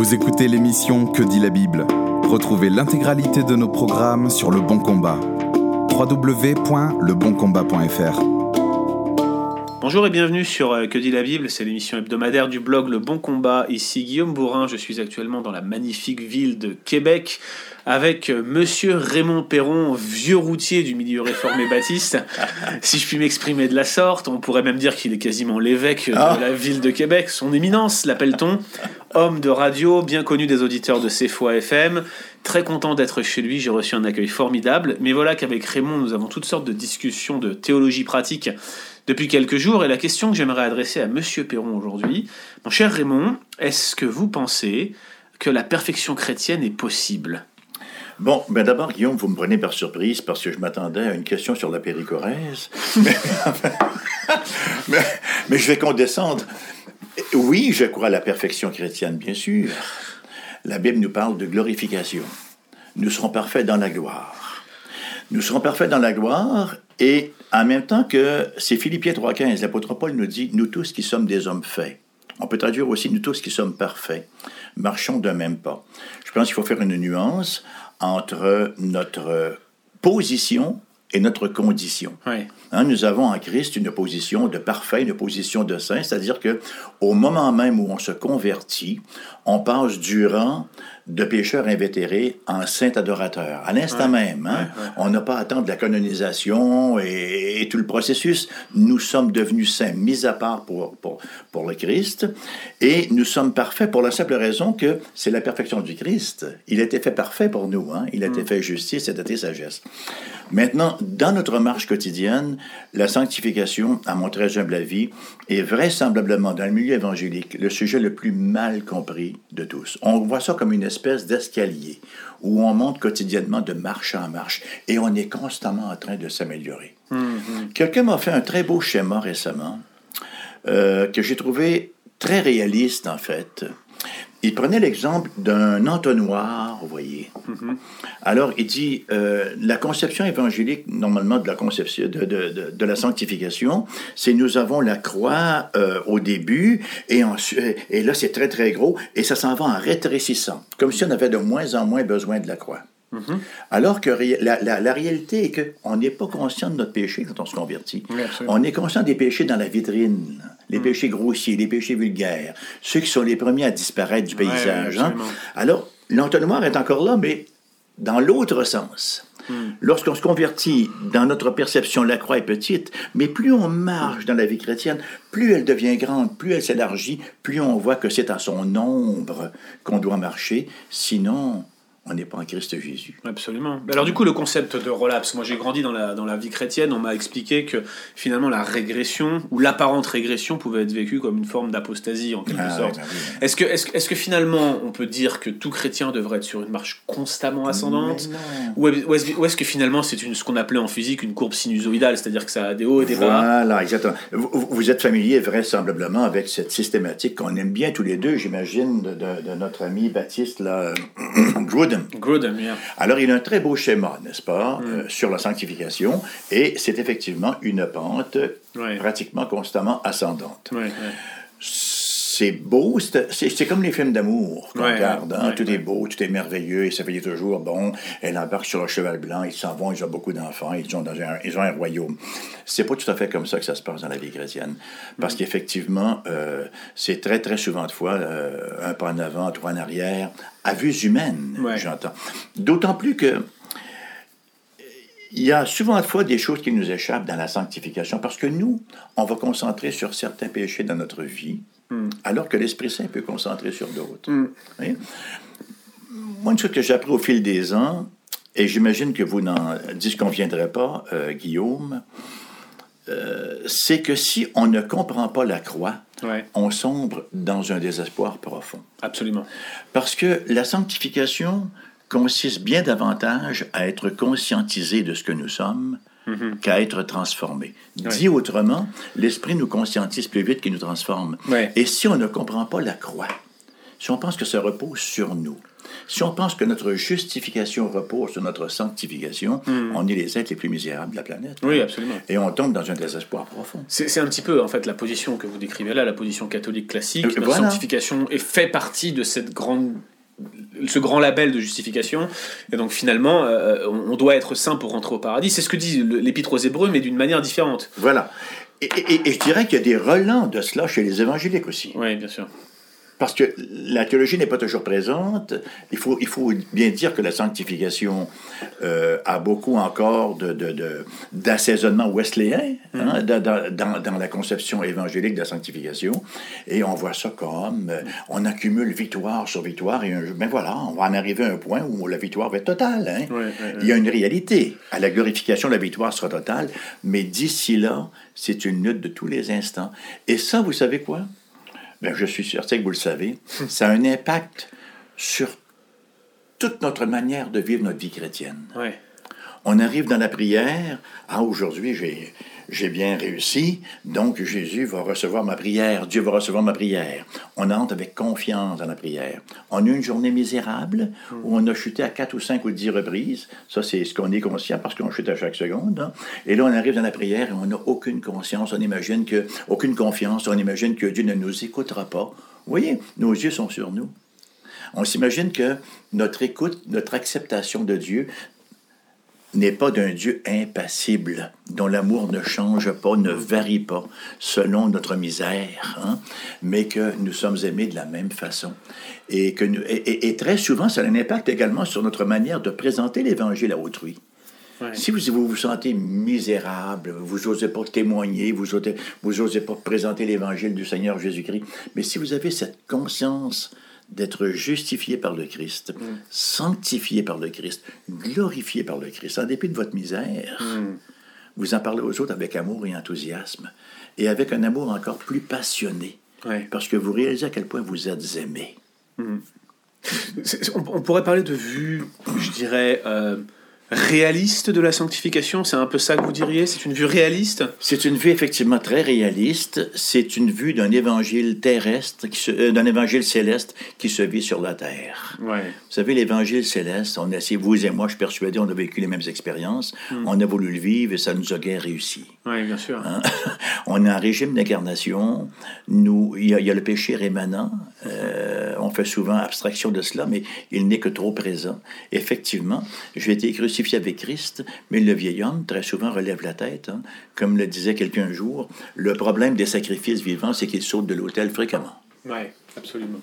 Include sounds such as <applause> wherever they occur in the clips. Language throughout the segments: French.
Vous écoutez l'émission Que dit la Bible? Retrouvez l'intégralité de nos programmes sur Le Bon Combat. www.leboncombat.fr Bonjour et bienvenue sur euh, Que dit la Bible, c'est l'émission hebdomadaire du blog Le Bon Combat. Ici Guillaume Bourrin, je suis actuellement dans la magnifique ville de Québec avec euh, monsieur Raymond Perron, vieux routier du milieu réformé <laughs> baptiste. si je puis m'exprimer de la sorte, on pourrait même dire qu'il est quasiment l'évêque de Ah. la ville de Québec. Son éminence, l'appelle-t-on? Homme de radio, bien connu des auditeurs de CFOA FM. Très content d'être chez lui, j'ai reçu un accueil formidable. Mais voilà qu'avec Raymond, nous avons toutes sortes de discussions de théologie pratique depuis quelques jours. Et la question que j'aimerais adresser à Monsieur Perron aujourd'hui, mon cher Raymond, est-ce que vous pensez que la perfection chrétienne est possible? Bon, ben d'abord, Guillaume, vous me prenez par surprise parce que je m'attendais à une question sur la péricorèse. <laughs> mais, mais, mais je vais condescendre. Oui, je crois à la perfection chrétienne, bien sûr. La Bible nous parle de glorification. Nous serons parfaits dans la gloire. Nous serons parfaits dans la gloire et en même temps que c'est Philippiens 3.15, l'apôtre Paul nous dit, nous tous qui sommes des hommes faits. On peut traduire aussi, nous tous qui sommes parfaits, marchons d'un même pas. Je pense qu'il faut faire une nuance entre notre position et notre condition. Oui. Hein, nous avons en Christ une position de parfait, une position de saint, c'est-à-dire que au moment même où on se convertit, on passe du rang de pécheur invétéré en saint adorateur. À l'instant même, hein, on n'a pas à attendre la canonisation et, et tout le processus. Nous sommes devenus saints, mis à part pour, pour, pour le Christ, et nous sommes parfaits pour la simple raison que c'est la perfection du Christ. Il a été fait parfait pour nous. Hein? Il a été fait justice et été sagesse. Maintenant, dans notre marche quotidienne, la sanctification, à mon très humble avis, est vraisemblablement dans le milieu évangélique le sujet le plus mal compris de tous. On voit ça comme une espèce d'escalier où on monte quotidiennement de marche en marche et on est constamment en train de s'améliorer. Quelqu'un m'a fait un très beau schéma récemment euh, que j'ai trouvé très réaliste en fait. Il prenait l'exemple d'un entonnoir, vous voyez. Alors, il dit, euh, la conception évangélique, normalement, de la conception, de, de, de, de la sanctification, c'est nous avons la croix euh, au début, et, ensuite, et là, c'est très, très gros, et ça s'en va en rétrécissant, comme si on avait de moins en moins besoin de la croix. Alors que la, la, la réalité est qu'on n'est pas conscient de notre péché quand on se convertit. Oui, on est conscient des péchés dans la vitrine, les péchés grossiers, les péchés vulgaires, ceux qui sont les premiers à disparaître du paysage. hein. Alors, l'entonnoir est encore là, mais dans l'autre sens. Lorsqu'on se convertit dans notre perception, la croix est petite, mais plus on marche dans la vie chrétienne, plus elle devient grande, plus elle s'élargit, plus on voit que c'est à son ombre qu'on doit marcher, sinon on n'est pas en Christ Jésus. Absolument. Alors du coup, le concept de relapse, moi j'ai grandi dans la, dans la vie chrétienne, on m'a expliqué que finalement la régression, ou l'apparente régression, pouvait être vécue comme une forme d'apostasie en quelque Ah, sorte. ouais, bah oui. Est-ce que, est-ce, que- est-ce que finalement on peut dire que tout chrétien devrait être sur une marche constamment ascendante ou est- est-ce, que finalement c'est ce qu'on appelait en physique une courbe sinusoïdale, c'est-à-dire que ça a des hauts et des bas Voilà, exactement. Vous, êtes familier vraisemblablement avec cette systématique qu'on aime bien tous les deux, j'imagine, de, de- de notre ami Baptiste là, <clears throat> Grudem. Grudem, yeah. Alors, il a un très beau schéma, n'est-ce pas, Mm. euh, sur la sanctification, et c'est effectivement une pente Ouais. pratiquement constamment ascendante. Ouais, ouais. C'est beau, c'est comme les films d'amour qu'on Ouais, regarde. hein. ouais, tout ouais. est beau, tout est merveilleux, et ça fait toujours bon. Elle embarque sur le cheval blanc, ils s'en vont, ils ont beaucoup d'enfants, ils, ont dans un, ils ont un royaume. C'est pas tout à fait comme ça que ça se passe dans la vie chrétienne. Parce qu'effectivement, euh, c'est très, très souvent de fois euh, un pas en avant, trois en arrière, à vues humaines, j'entends. D'autant plus que il y a souvent de fois des choses qui nous échappent dans la sanctification parce que nous, on va concentrer sur certains péchés dans notre vie, alors que l'Esprit Saint peut concentrer sur d'autres. Oui. Moi, une chose que j'ai appris au fil des ans, et j'imagine que vous n'en disconviendrez pas, euh, Guillaume, euh, c'est que si on ne comprend pas la croix, Ouais. on sombre dans un désespoir profond. Absolument. Parce que la sanctification consiste bien davantage à être conscientisé de ce que nous sommes qu'à être transformé. Dit autrement, l'Esprit nous conscientise plus vite qu'il nous transforme. Et si on ne comprend pas la croix, si on pense que ça repose sur nous, si on pense que notre justification repose sur notre sanctification, on est les êtres les plus misérables de la planète. Oui, absolument. Et on tombe dans un désespoir profond. C'est c'est un petit peu, en fait, la position que vous décrivez là, la position catholique classique. Euh, La voilà. sanctification est fait partie de cette grande ce grand label de justification et donc finalement euh, on doit être saint pour rentrer au paradis c'est ce que dit l'épître aux hébreux mais d'une manière différente Voilà. Et, et- et je dirais qu'il y a des relents de cela chez les évangéliques aussi. oui bien sûr Parce que la théologie n'est pas toujours présente. Il faut, il faut bien dire que la sanctification euh, a beaucoup encore de, de- de- d'assaisonnement wesleyen hein, dans, dans- dans- dans la conception évangélique de la sanctification. Et on voit ça comme euh, on accumule victoire sur victoire. Et un, ben voilà, on va en arriver à un point où la victoire va être totale. hein. Il y a une réalité. À la glorification, la victoire sera totale. Mais d'ici là, c'est une lutte de tous les instants. Et ça, vous savez quoi? Ben, je suis certain que vous le savez, ça a un impact sur toute notre manière de vivre notre vie chrétienne. On arrive dans la prière, ah aujourd'hui j'ai bien réussi, donc Jésus va recevoir ma prière, Dieu va recevoir ma prière. On entre avec confiance dans la prière. On a une journée misérable où on a chuté à quatre ou cinq ou dix reprises. Ça, c'est ce qu'on est conscient parce qu'on chute à chaque seconde. hein. Et là, on arrive dans la prière et on n'a aucune conscience. On imagine que, aucune confiance. On imagine que Dieu ne nous écoutera pas. Vous voyez, nos yeux sont sur nous. On s'imagine que notre écoute, notre acceptation de Dieu n'est pas d'un Dieu impassible, dont l'amour ne change pas, ne varie pas selon notre misère, hein, mais que nous sommes aimés de la même façon. Et, que nous- et, et- et très souvent, ça a un impact également sur notre manière de présenter l'Évangile à autrui. Ouais. Si vous, vous vous sentez misérable, vous n'osez pas témoigner, vous n'osez vous osez pas présenter l'évangile du Seigneur Jésus-Christ, mais si vous avez cette conscience d'être justifié par le Christ, sanctifié par le Christ, glorifié par le Christ, en dépit de votre misère, vous en parlez aux autres avec amour et enthousiasme, et avec un amour encore plus passionné, Ouais. parce que vous réalisez à quel point vous êtes aimé. On, on pourrait parler de vue je dirais euh, réaliste de la sanctification c'est un peu ça que vous diriez c'est une vue réaliste? C'est une vue effectivement très réaliste. C'est une vue d'un évangile terrestre, euh, d'un évangile céleste qui se vit sur la terre. ouais Vous savez, l'évangile céleste, on a vous et moi, je suis persuadé, on a vécu les mêmes expériences. On a voulu le vivre et ça nous a guère réussi. ouais bien sûr Hein? <laughs> on est en régime d'incarnation. Nous, il y, a, il y a le péché rémanent. Euh, on fait souvent abstraction de cela, mais il n'est que trop présent. Effectivement, j'ai été crucifié avec Christ, mais le vieil homme, très souvent, relève la tête. hein. Comme le disait quelqu'un un jour, le problème des sacrifices vivants, c'est qu'ils sautent de l'autel fréquemment. Ouais, absolument.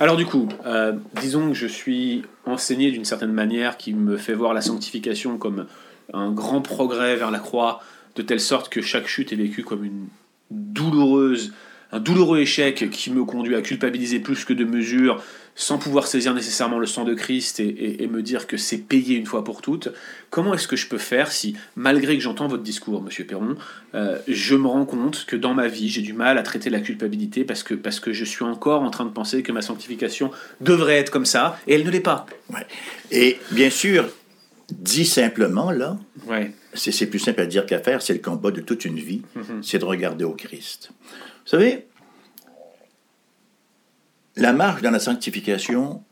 Alors du coup, euh, disons que je suis enseigné d'une certaine manière qui me fait voir la sanctification comme un grand progrès vers la croix, de telle sorte que chaque chute est vécue comme une douloureuse, un douloureux échec qui me conduit à culpabiliser plus que de mesure, sans pouvoir saisir nécessairement le sang de Christ et, et- et me dire que c'est payé une fois pour toutes. Comment est-ce que je peux faire si, malgré que j'entends votre discours, Monsieur Perron, euh, je me rends compte que dans ma vie, j'ai du mal à traiter la culpabilité parce que, parce que je suis encore en train de penser que ma sanctification devrait être comme ça, et elle ne l'est pas. Ouais. Et bien sûr, dit simplement, là, Ouais, c'est c'est plus simple à dire qu'à faire, c'est le combat de toute une vie, c'est de regarder au Christ. Vous savez, la marche dans la sanctification,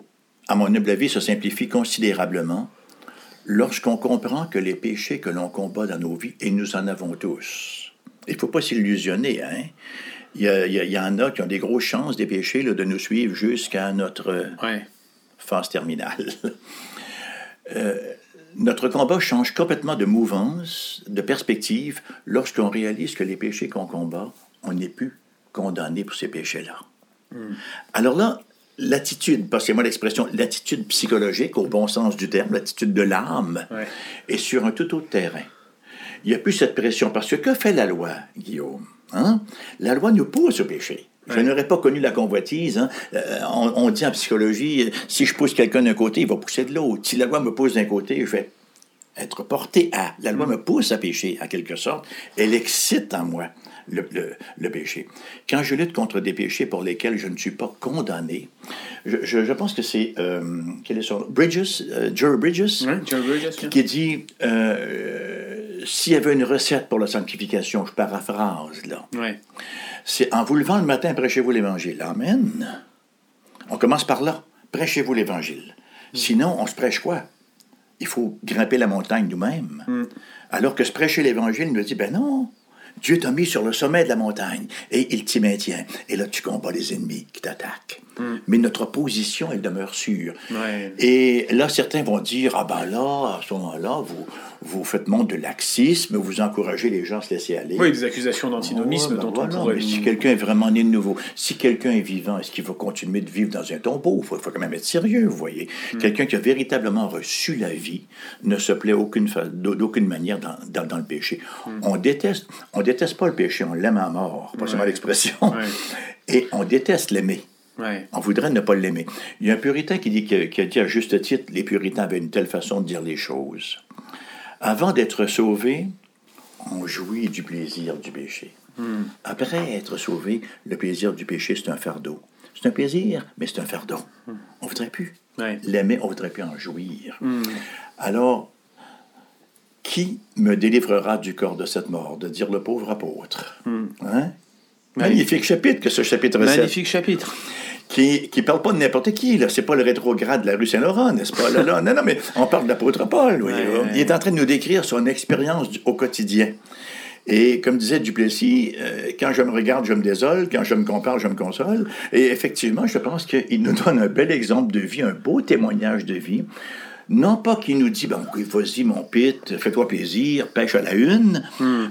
à mon humble avis, se simplifie considérablement lorsqu'on comprend que les péchés que l'on combat dans nos vies, et nous en avons tous, il ne faut pas s'illusionner, hein? Il y, a- il y en a qui ont des grosses chances, des péchés, là, de nous suivre jusqu'à notre ouais, phase terminale. <laughs> Euh, notre combat change complètement de mouvance, de perspective, lorsqu'on réalise que les péchés qu'on combat, on n'est plus condamné pour ces péchés-là. Alors là, l'attitude, passez-moi l'expression, l'attitude psychologique au bon sens du terme, l'attitude de l'âme, Ouais. est sur un tout autre terrain. Il n'y a plus cette pression, parce que que fait la loi, Guillaume? Hein? La loi nous pousse au péché. Je Ouais. n'aurais pas connu la convoitise. hein. Euh, on, on dit en psychologie, euh, si je pousse quelqu'un d'un côté, il va pousser de l'autre. Si la loi me pousse d'un côté, je vais être porté à. La loi me pousse à pécher, en quelque sorte. Elle excite en moi le, le- le péché. Quand je lutte contre des péchés pour lesquels je ne suis pas condamné, je, je- je pense que c'est. euh, quel est son? Bridges, euh, Jerry Bridges, Jerry Bridges, qui, qui dit euh, s'il y avait une recette pour la sanctification, je paraphrase là. C'est en vous levant le matin, prêchez-vous l'Évangile. Amen. On commence par là. Prêchez-vous l'Évangile. Sinon, on se prêche quoi? Il faut grimper la montagne nous-mêmes. Alors que se prêcher l'Évangile nous dit, ben non, Dieu t'a mis sur le sommet de la montagne et il t'y maintient. Et là, tu combats les ennemis qui t'attaquent. Mais notre position, elle demeure sûre. Ouais. Et là, certains vont dire, ah ben là, à ce moment-là, vous, vous faites montre de laxisme, vous encouragez les gens à se laisser aller. Oui, des accusations d'antinomisme Ouais, ben dont voilà, on pourrait... mais si quelqu'un est vraiment né de nouveau, si quelqu'un est vivant, est-ce qu'il va continuer de vivre dans un tombeau? Il faut, faut quand même être sérieux, vous voyez. Hmm. Quelqu'un qui a véritablement reçu la vie ne se plaît aucune d'aucune manière dans, dans- dans le péché. Hmm. On déteste, on déteste pas le péché, on l'aime à mort, pas seulement l'expression. Ouais. Et on déteste l'aimer. Ouais. On voudrait ne pas l'aimer. Il y a un puritain qui, dit, qui, a dit à juste titre, les puritains avaient une telle façon de dire les choses. Avant d'être sauvé, on jouit du plaisir du péché. Après être sauvé, le plaisir du péché, c'est un fardeau. C'est un plaisir, mais c'est un fardeau. On voudrait plus Ouais. l'aimer, on voudrait plus en jouir. Alors, qui me délivrera du corps de cette mort? De dire le pauvre apôtre. Hein? Magnifique chapitre que ce chapitre 7 Magnifique chapitre. qui qui parle pas de n'importe qui là c'est pas le rétrograde de la rue Saint-Laurent n'est-ce pas? Là, là? non non mais on parle de l'apôtre Paul oui. Ouais, là. ouais. il est en train de nous décrire son expérience au quotidien et comme disait Duplessis, euh, quand je me regarde, je me désole, quand je me compare, je me console. Et effectivement, je pense qu'il nous donne un bel exemple de vie, un beau témoignage de vie. Non pas qu'il nous dit, ben, oui, vas-y, mon pit, fais-toi plaisir, pêche à la une,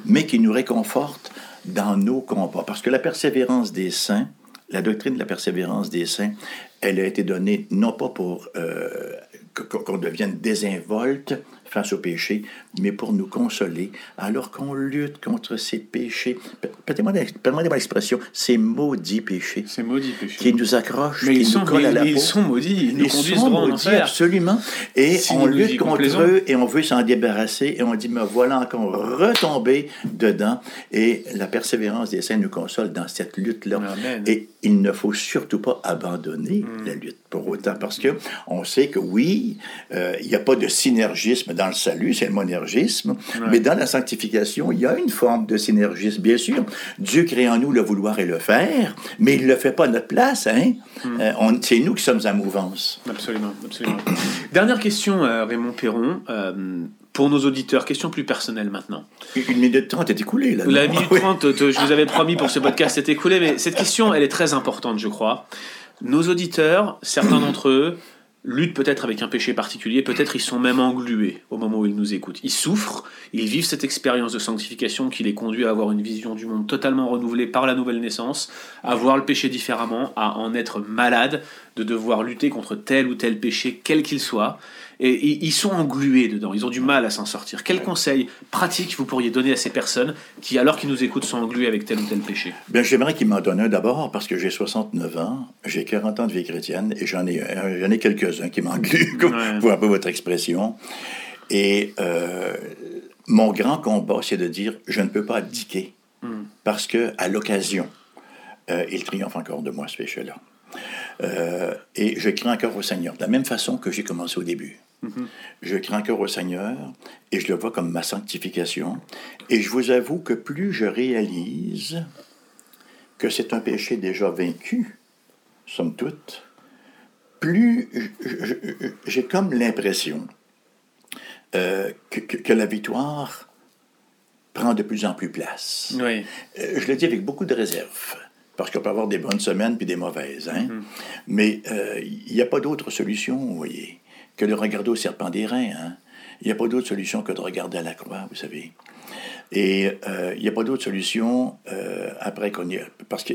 mais qu'il nous réconforte dans nos combats. Parce que la persévérance des saints, la doctrine de la persévérance des saints, elle a été donnée non pas pour euh, qu'on devienne désinvolte face au péché, mais pour nous consoler alors qu'on lutte contre ces péchés. Pe- Permettez-moi l'expression, ces maudits péchés C'est maudit péché. qui nous accrochent, Mais qui ils sont, nous collent à mais la ils peau. sont maudits, ils nous Ils conduisent sont droit maudits, absolument. Et Si on lutte contre eux et on veut s'en débarrasser et on dit, me voilà encore retombé dedans. Et la persévérance des saints nous console dans cette lutte-là. Et il ne faut surtout pas abandonner Hmm. la lutte pour autant, parce que on sait que oui, euh, il n'y a pas de synergisme dans le salut, c'est le monergisme, mais dans la sanctification, il y a une forme de synergisme, bien sûr. Dieu crée en nous le vouloir et le faire, mais il ne le fait pas à notre place, hein. Hmm. Euh, on- c'est nous qui sommes en mouvance. Absolument, absolument. <coughs> Dernière question, euh, Raymond Perron. euh, pour nos auditeurs, question plus personnelle maintenant. Une minute trente est écoulée, là. La minute Oui. 30, te- je vous avais promis pour ce podcast, c'est écoulé, mais cette question, elle est très importante, je crois. Nos auditeurs, certains d'entre eux, luttent peut-être avec un péché particulier, peut-être ils sont même englués au moment où ils nous écoutent. Ils souffrent, ils vivent cette expérience de sanctification qui les conduit à avoir une vision du monde totalement renouvelée par la nouvelle naissance, à voir le péché différemment, à en être malade, de devoir lutter contre tel ou tel péché, quel qu'il soit. Et et ils sont englués dedans, ils ont du mal à s'en sortir. Quels conseils pratiques vous pourriez donner à ces personnes qui, alors qu'ils nous écoutent, sont englués avec tel ou tel péché? Bien, j'aimerais qu'il m'en donne un d'abord parce que j'ai 69 ans, j'ai 40 ans de vie chrétienne et j'en ai, euh, j'en ai quelques-uns qui m'engluent, <laughs> comme Ouais. pour un peu votre expression. Et euh, mon grand combat, c'est de dire je ne peux pas abdiquer parce que à l'occasion, euh, il triomphe encore de moi, ce péché-là. Euh, et je crains encore au Seigneur, de la même façon que j'ai commencé au début. Je crains encore au Seigneur et je le vois comme ma sanctification. Et je vous avoue que plus je réalise que c'est un péché déjà vaincu, somme toute, plus j'ai comme l'impression euh, que la victoire prend de plus en plus place. Oui. Euh, je le dis avec beaucoup de réserve, parce qu'on peut avoir des bonnes semaines puis des mauvaises. Hein? Mais euh, il n'y a pas d'autre solution, vous voyez, que de regarder au serpent des reins. Hein? Il n'y a pas d'autre solution que de regarder à la croix, vous savez. Et euh, il n'y a pas d'autre solution euh, après qu'on y a... Parce que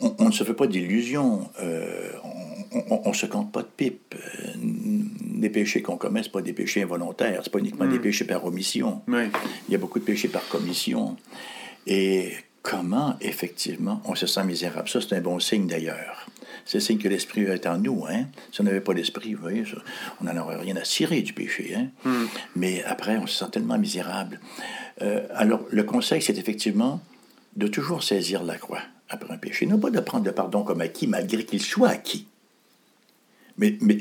on, on ne se fait pas d'illusions. euh, on ne se compte pas de pipe. Euh, les péchés qu'on commet, ce pas des péchés involontaires. Ce pas uniquement des péchés par omission. Oui. Il y a beaucoup de péchés par commission. Et comment, effectivement, on se sent misérable. Ça, c'est un bon signe, d'ailleurs. C'est le signe que l'Esprit est en nous. Hein? Si on n'avait pas l'Esprit, vous voyez, ça, on n'en aurait rien à cirer du péché. Hein? Mais après, on se sent tellement misérable. Euh, alors, le conseil, c'est effectivement de toujours saisir la croix après un péché. Non pas de prendre le pardon comme acquis, malgré qu'il soit acquis. Mais, mais,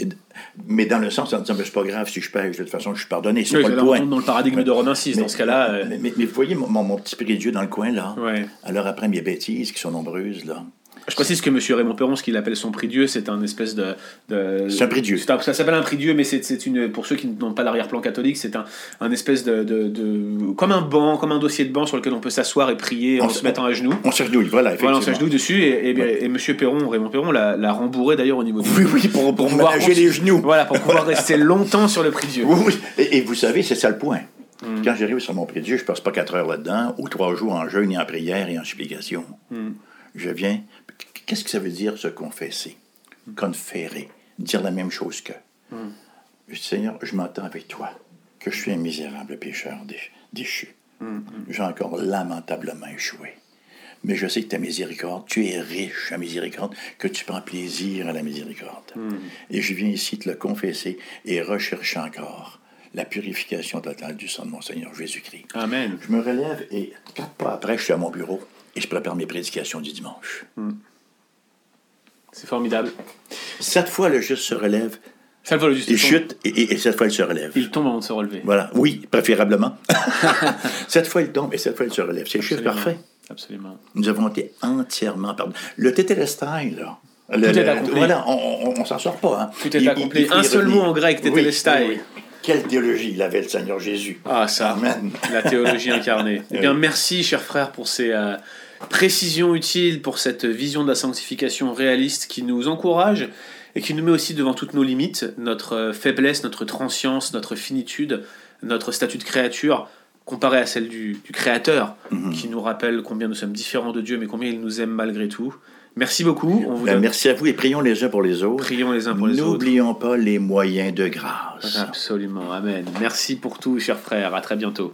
mais dans le sens en disant, Ben, c'est pas grave si je pêche, de toute façon, je suis pardonné. C'est Oui, pas le point. dans le paradigme de Romains 6, dans Mais- ce cas-là. euh, Mais, mais- mais vous voyez mon, mon- mon petit prix de Dieu dans le coin, là. Ouais. Alors après mes bêtises, qui sont nombreuses, là, Je précise que Monsieur Raymond Perron, ce qu'il appelle son prix Dieu, c'est un espèce de. de C'est un prix Dieu. un- ça s'appelle un prix Dieu, mais c'est une. Pour ceux qui n'ont pas l'arrière-plan catholique, c'est un, un espèce de, de, de- Comme un banc, comme un dossier de banc sur lequel on peut s'asseoir et prier en se mettant à genoux. On s'agenouille, voilà, effectivement. Voilà, on s'agenouille dessus et, et, et Monsieur Perron, Raymond Perron, l'a, rembourré d'ailleurs au niveau du. Oui, oui, pour, pour pouvoir ménager les genoux. Voilà, pour pouvoir rester longtemps sur le prix Dieu. Oui, oui. Et, et vous savez, c'est ça le point. Mm. Quand j'arrive sur mon prix Dieu, je ne passe pas quatre heures là-dedans, ou trois jours en jeûne et en prière et en supplication. Mm. Je viens. Qu'est-ce que ça veut dire, se confesser? Conférer. Dire la même chose que. Mm. Seigneur, je m'entends avec toi, que je suis un misérable pécheur dé- déchu. Mm, J'ai encore lamentablement échoué. Mais je sais que ta miséricorde, tu es riche à miséricorde, que tu prends plaisir à la miséricorde. Et je viens ici te le confesser et rechercher encore la purification totale du sang de mon Seigneur Jésus-Christ. Amen. Je me relève et quatre pas après, je suis à mon bureau et je prépare mes prédications du dimanche. C'est formidable. Cette fois, le juste se relève, le voit le juste. il chute et, et- et cette fois, il se relève. Il tombe avant de se relever. Voilà, oui, préférablement. <laughs> cette fois, il tombe et cette fois, il se relève. C'est le chiffre parfait. Absolument. Nous avons été entièrement pardonnés. Le tétélestai, là. le- Tout est le- accompli. Voilà, on, on, on s'en sort pas. Hein. Tout est Il- accompli. il Un seul mot en grec, tétélestai. oui, oui. Quelle théologie il avait, le Seigneur Jésus. Ah, ça, Amen. la théologie incarnée. <laughs> Eh bien, merci, cher frère, pour ces euh, précisions utiles, pour cette vision de la sanctification réaliste qui nous encourage et qui nous met aussi devant toutes nos limites, notre euh, faiblesse, notre transience, notre finitude, notre statut de créature, comparé à celle du, du Créateur, Mhm. qui nous rappelle combien nous sommes différents de Dieu, mais combien il nous aime malgré tout. Merci beaucoup. On vous Ben, donne- merci à vous et prions les uns pour les autres. Prions les uns pour les autres. N'oublions pas les moyens de grâce. Absolument. Amen. Merci pour tout, cher frère. À très bientôt.